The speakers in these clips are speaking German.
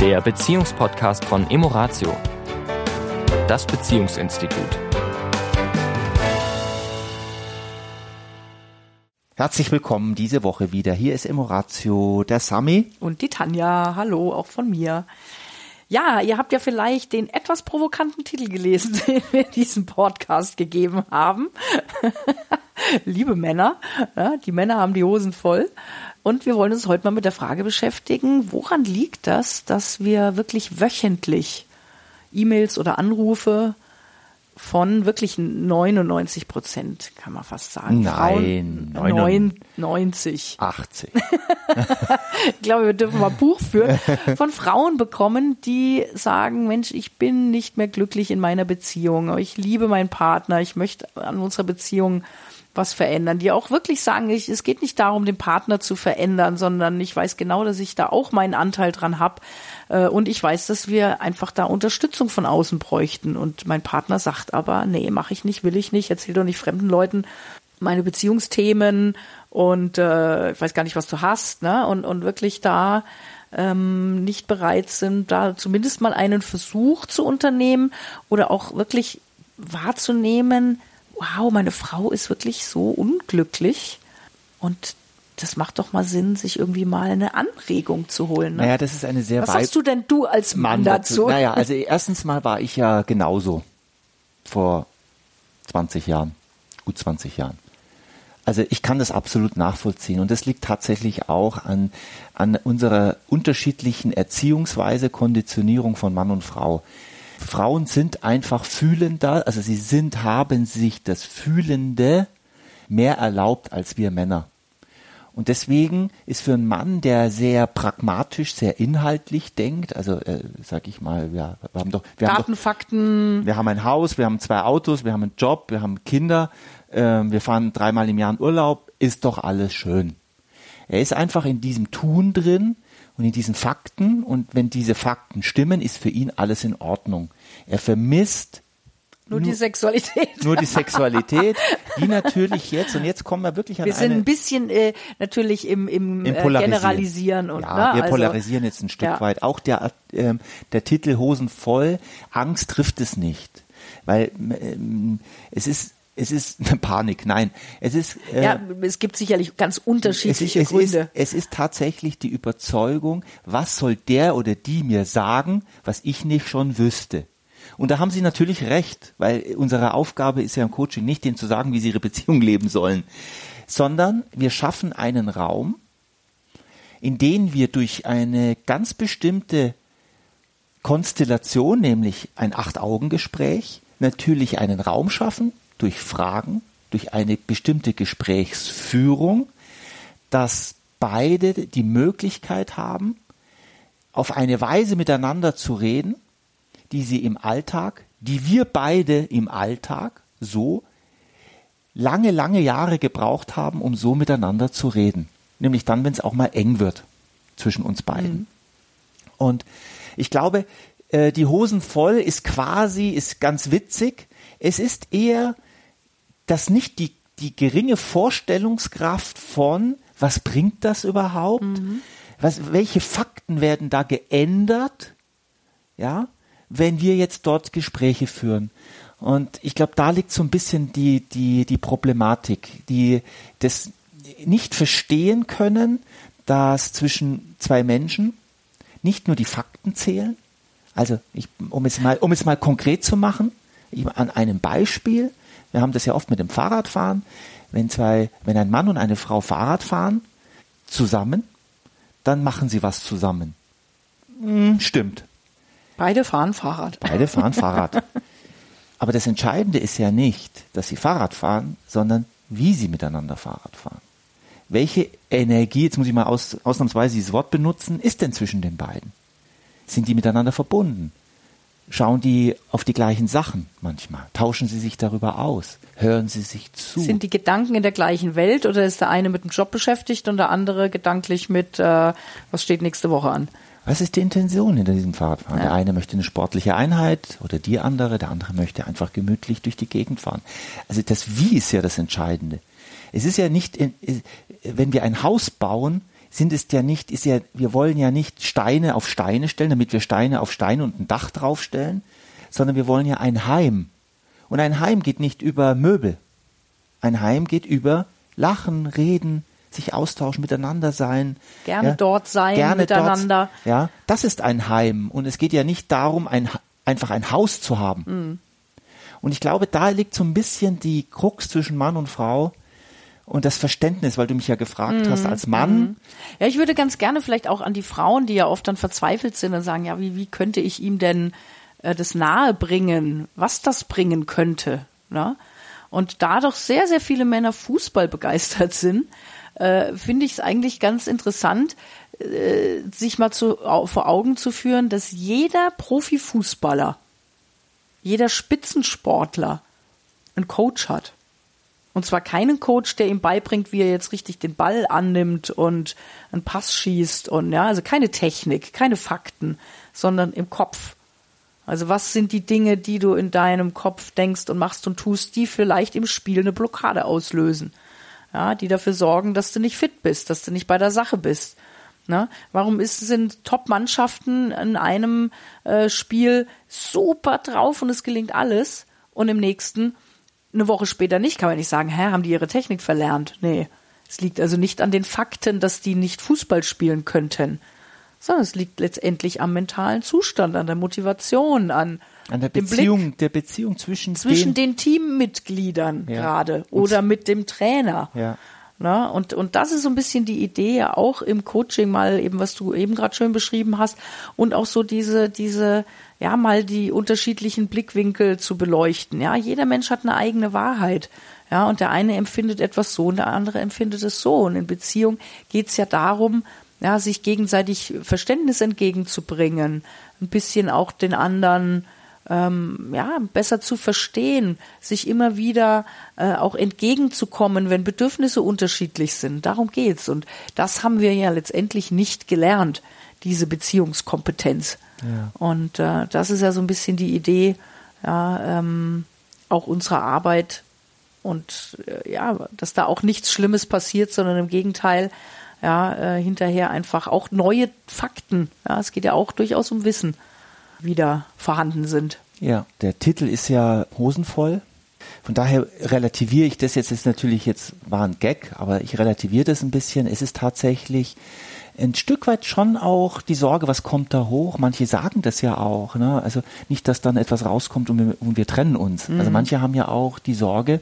der Beziehungspodcast von Emoratio, das Beziehungsinstitut. Herzlich willkommen diese Woche wieder. Hier ist Emoratio, der Sami. Und die Tanja. Hallo, auch von mir. Ja, ihr habt ja vielleicht den etwas provokanten Titel gelesen, den wir diesem Podcast gegeben haben. Liebe Männer, ja, die Männer haben die Hosen voll. Und wir wollen uns heute mal mit der Frage beschäftigen, woran liegt das, dass wir wirklich wöchentlich E-Mails oder Anrufe von wirklich 99 Prozent, kann man fast sagen. Nein, Frauen, 90. 80. ich glaube, wir dürfen mal Buch führen, von Frauen bekommen, die sagen, Mensch, ich bin nicht mehr glücklich in meiner Beziehung, ich liebe meinen Partner, ich möchte an unserer Beziehung was verändern, die auch wirklich sagen, ich, es geht nicht darum, den Partner zu verändern, sondern ich weiß genau, dass ich da auch meinen Anteil dran habe. Äh, und ich weiß, dass wir einfach da Unterstützung von außen bräuchten. Und mein Partner sagt aber, nee, mache ich nicht, will ich nicht, erzähl doch nicht fremden Leuten meine Beziehungsthemen und äh, ich weiß gar nicht, was du hast, ne? Und, und wirklich da ähm, nicht bereit sind, da zumindest mal einen Versuch zu unternehmen oder auch wirklich wahrzunehmen, wow, meine Frau ist wirklich so unglücklich und das macht doch mal Sinn, sich irgendwie mal eine Anregung zu holen. Ne? Naja, das ist eine sehr Was sagst du denn du als Mann, Mann dazu? Naja, also erstens mal war ich ja genauso vor 20 Jahren, gut 20 Jahren. Also ich kann das absolut nachvollziehen und das liegt tatsächlich auch an, an unserer unterschiedlichen Erziehungsweise, Konditionierung von Mann und Frau. Frauen sind einfach fühlender, also sie sind, haben sich das Fühlende mehr erlaubt als wir Männer. Und deswegen ist für einen Mann, der sehr pragmatisch, sehr inhaltlich denkt, also äh, sag ich mal, wir, wir haben doch, wir Daten, haben doch. Wir haben ein Haus, wir haben zwei Autos, wir haben einen Job, wir haben Kinder, äh, wir fahren dreimal im Jahr in Urlaub, ist doch alles schön. Er ist einfach in diesem Tun drin, und in diesen Fakten und wenn diese Fakten stimmen, ist für ihn alles in Ordnung. Er vermisst nur, nur die Sexualität. Nur die Sexualität, die natürlich jetzt, und jetzt kommen wir wirklich an Wir sind ein bisschen äh, natürlich im, im, im äh, Generalisieren. Und, ja, ne, wir also, polarisieren jetzt ein Stück ja. weit. Auch der, äh, der Titel Hosen voll, Angst trifft es nicht. Weil ähm, es ist es ist eine Panik, nein. Es ist äh, ja, es gibt sicherlich ganz unterschiedliche es ist, Gründe. Ist, es ist tatsächlich die Überzeugung, was soll der oder die mir sagen, was ich nicht schon wüsste. Und da haben Sie natürlich recht, weil unsere Aufgabe ist ja im Coaching nicht, denen zu sagen, wie sie ihre Beziehung leben sollen, sondern wir schaffen einen Raum, in den wir durch eine ganz bestimmte Konstellation, nämlich ein Acht-Augen-Gespräch, natürlich einen Raum schaffen, durch Fragen, durch eine bestimmte Gesprächsführung, dass beide die Möglichkeit haben, auf eine Weise miteinander zu reden, die sie im Alltag, die wir beide im Alltag so lange, lange Jahre gebraucht haben, um so miteinander zu reden. Nämlich dann, wenn es auch mal eng wird zwischen uns beiden. Mhm. Und ich glaube, äh, die Hosen voll ist quasi, ist ganz witzig. Es ist eher dass nicht die, die geringe Vorstellungskraft von, was bringt das überhaupt? Mhm. Was, welche Fakten werden da geändert? Ja, wenn wir jetzt dort Gespräche führen. Und ich glaube, da liegt so ein bisschen die, die, die Problematik, die das nicht verstehen können, dass zwischen zwei Menschen nicht nur die Fakten zählen. Also, ich, um es mal, um es mal konkret zu machen, an einem Beispiel. Wir haben das ja oft mit dem Fahrradfahren. Wenn zwei, wenn ein Mann und eine Frau Fahrrad fahren, zusammen, dann machen sie was zusammen. Hm, stimmt. Beide fahren Fahrrad. Beide fahren Fahrrad. Aber das Entscheidende ist ja nicht, dass sie Fahrrad fahren, sondern wie sie miteinander Fahrrad fahren. Welche Energie, jetzt muss ich mal aus, ausnahmsweise dieses Wort benutzen, ist denn zwischen den beiden? Sind die miteinander verbunden? Schauen die auf die gleichen Sachen manchmal? Tauschen sie sich darüber aus? Hören sie sich zu? Sind die Gedanken in der gleichen Welt oder ist der eine mit dem Job beschäftigt und der andere gedanklich mit, äh, was steht nächste Woche an? Was ist die Intention hinter diesem Fahrradfahren? Ja. Der eine möchte eine sportliche Einheit oder die andere, der andere möchte einfach gemütlich durch die Gegend fahren. Also das Wie ist ja das Entscheidende. Es ist ja nicht, wenn wir ein Haus bauen, sind es ja nicht, ist ja, wir wollen ja nicht Steine auf Steine stellen, damit wir Steine auf Steine und ein Dach draufstellen, sondern wir wollen ja ein Heim. Und ein Heim geht nicht über Möbel. Ein Heim geht über Lachen, Reden, sich austauschen, miteinander sein. Gerne ja, dort sein, gerne miteinander. Dort, ja, das ist ein Heim. Und es geht ja nicht darum, ein, einfach ein Haus zu haben. Mhm. Und ich glaube, da liegt so ein bisschen die Krux zwischen Mann und Frau und das Verständnis, weil du mich ja gefragt mhm. hast als Mann. Mhm. Ja, ich würde ganz gerne vielleicht auch an die Frauen, die ja oft dann verzweifelt sind und sagen, ja, wie, wie könnte ich ihm denn äh, das nahe bringen, was das bringen könnte. Ne? Und da doch sehr, sehr viele Männer Fußball begeistert sind, äh, finde ich es eigentlich ganz interessant, äh, sich mal zu, vor Augen zu führen, dass jeder Profifußballer, jeder Spitzensportler einen Coach hat. Und zwar keinen Coach, der ihm beibringt, wie er jetzt richtig den Ball annimmt und einen Pass schießt und ja, also keine Technik, keine Fakten, sondern im Kopf. Also was sind die Dinge, die du in deinem Kopf denkst und machst und tust, die vielleicht im Spiel eine Blockade auslösen? Ja, die dafür sorgen, dass du nicht fit bist, dass du nicht bei der Sache bist. Ne? Warum ist, sind Top-Mannschaften in einem äh, Spiel super drauf und es gelingt alles und im nächsten eine Woche später nicht? Kann man nicht sagen, hä, haben die ihre Technik verlernt? Nee. Es liegt also nicht an den Fakten, dass die nicht Fußball spielen könnten, sondern es liegt letztendlich am mentalen Zustand, an der Motivation, an, an der Beziehung, Blick, der Beziehung zwischen, zwischen den, den Teammitgliedern ja. gerade oder mit dem Trainer. Ja. Na, und, und das ist so ein bisschen die Idee ja auch im Coaching mal eben, was du eben gerade schön beschrieben hast und auch so diese, diese, ja, mal die unterschiedlichen Blickwinkel zu beleuchten. Ja, jeder Mensch hat eine eigene Wahrheit. Ja, und der eine empfindet etwas so und der andere empfindet es so. Und in Beziehung geht's ja darum, ja, sich gegenseitig Verständnis entgegenzubringen, ein bisschen auch den anderen ähm, ja, besser zu verstehen, sich immer wieder äh, auch entgegenzukommen, wenn Bedürfnisse unterschiedlich sind. Darum geht's. Und das haben wir ja letztendlich nicht gelernt, diese Beziehungskompetenz. Ja. Und äh, das ist ja so ein bisschen die Idee, ja, ähm, auch unserer Arbeit und äh, ja, dass da auch nichts Schlimmes passiert, sondern im Gegenteil, ja, äh, hinterher einfach auch neue Fakten. Ja, es geht ja auch durchaus um Wissen wieder vorhanden sind. Ja, der Titel ist ja hosenvoll. Von daher relativiere ich das jetzt, ist natürlich jetzt, war ein Gag, aber ich relativiere das ein bisschen. Es ist tatsächlich ein Stück weit schon auch die Sorge, was kommt da hoch. Manche sagen das ja auch. Ne? Also nicht, dass dann etwas rauskommt und wir, und wir trennen uns. Also mhm. Also manche haben ja auch die Sorge,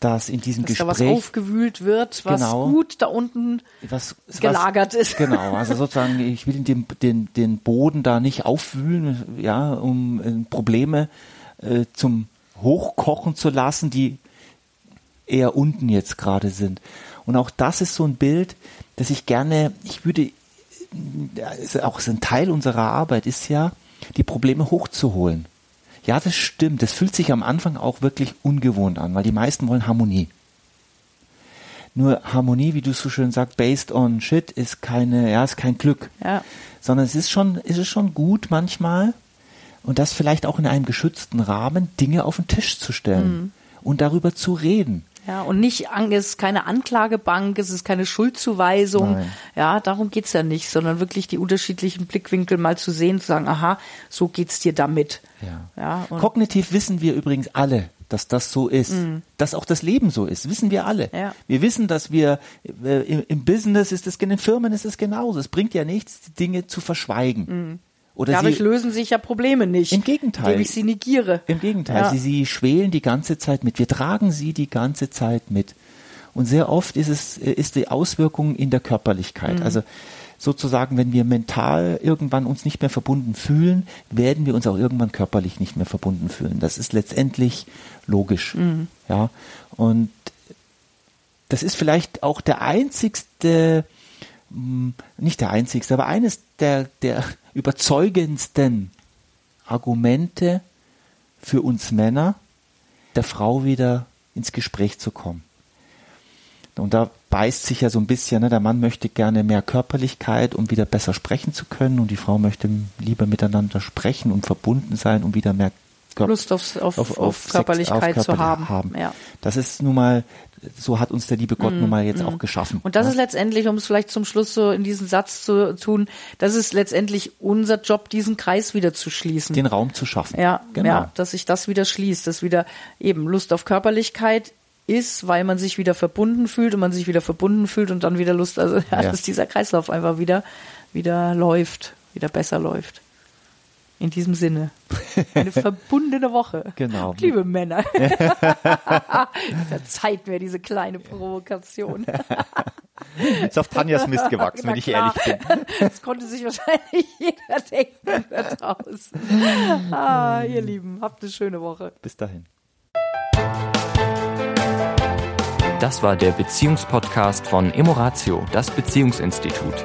dass in diesem dass Gespräch da was aufgewühlt wird, was genau, gut da unten was, gelagert was, ist. Genau, also sozusagen, ich will den, den, den Boden da nicht aufwühlen, ja, um äh, Probleme äh, zum Hochkochen zu lassen, die eher unten jetzt gerade sind. Und auch das ist so ein Bild, das ich gerne, ich würde, auch ein Teil unserer Arbeit ist ja, die Probleme hochzuholen. Ja, das stimmt. Das fühlt sich am Anfang auch wirklich ungewohnt an, weil die meisten wollen Harmonie. Nur Harmonie, wie du so schön sagst, based on shit, ist keine, ja, ist kein Glück. Ja. Sondern es ist schon, ist es schon gut manchmal, und das vielleicht auch in einem geschützten Rahmen, Dinge auf den Tisch zu stellen mhm. und darüber zu reden. Ja, und nicht, es ist keine Anklagebank, es ist keine Schuldzuweisung. Nein. Ja, darum geht's ja nicht, sondern wirklich die unterschiedlichen Blickwinkel mal zu sehen, zu sagen, aha, so geht's dir damit. Ja. ja Kognitiv wissen wir übrigens alle, dass das so ist, mhm. dass auch das Leben so ist, wissen wir alle. Ja. Wir wissen, dass wir äh, im, im, Business ist es, in den Firmen ist es genauso. Es bringt ja nichts, Dinge zu verschweigen. Mhm. Oder Dadurch sie, lösen sich ja Probleme nicht. Im Gegenteil. Indem ich sie negiere. Im Gegenteil. Ja. Sie, sie schwelen die ganze Zeit mit. Wir tragen sie die ganze Zeit mit. Und sehr oft ist es, ist die Auswirkung in der Körperlichkeit. Mhm. Also, sozusagen, wenn wir mental irgendwann uns nicht mehr verbunden fühlen, werden wir uns auch irgendwann körperlich nicht mehr verbunden fühlen. Das ist letztendlich logisch. Mhm. Ja. Und das ist vielleicht auch der einzigste, hm, nicht der einzigste, aber eines der, der überzeugendsten Argumente für uns Männer, der Frau wieder ins Gespräch zu kommen. Und da beißt sich ja so ein bisschen, ne? der Mann möchte gerne mehr Körperlichkeit, um wieder besser sprechen zu können, und die Frau möchte lieber miteinander sprechen und verbunden sein, um wieder mehr Kör Lust auf, auf, auf, auf, Körperlichkeit Sex, zu haben. haben. Ja. Das ist nun mal so hat uns der liebe Gott nun mal jetzt auch geschaffen. Und das ne? ist letztendlich, um es vielleicht zum Schluss so in diesen Satz zu tun, das ist letztendlich unser Job, diesen Kreis wieder zu schließen. den Raum zu schaffen. Ja, genau. ja, dass sich das wieder schließt, dass wieder eben Lust auf Körperlichkeit ist, weil man sich wieder verbunden fühlt und man sich wieder verbunden fühlt und dann wieder Lust, also ja, Ja. dass dieser Kreislauf einfach wieder, wieder läuft, wieder besser läuft. In diesem Sinne. Eine verbundene Woche. Genau. Liebe Männer. Verzeiht mir diese kleine Provokation. Ist auf Tanjas Mist gewachsen, wenn ich ehrlich bin. Das konnte sich wahrscheinlich jeder denken da draußen. Ah, ihr Lieben, habt eine schöne Woche. Bis dahin. Das war der Beziehungspodcast von Emoratio, das Beziehungsinstitut.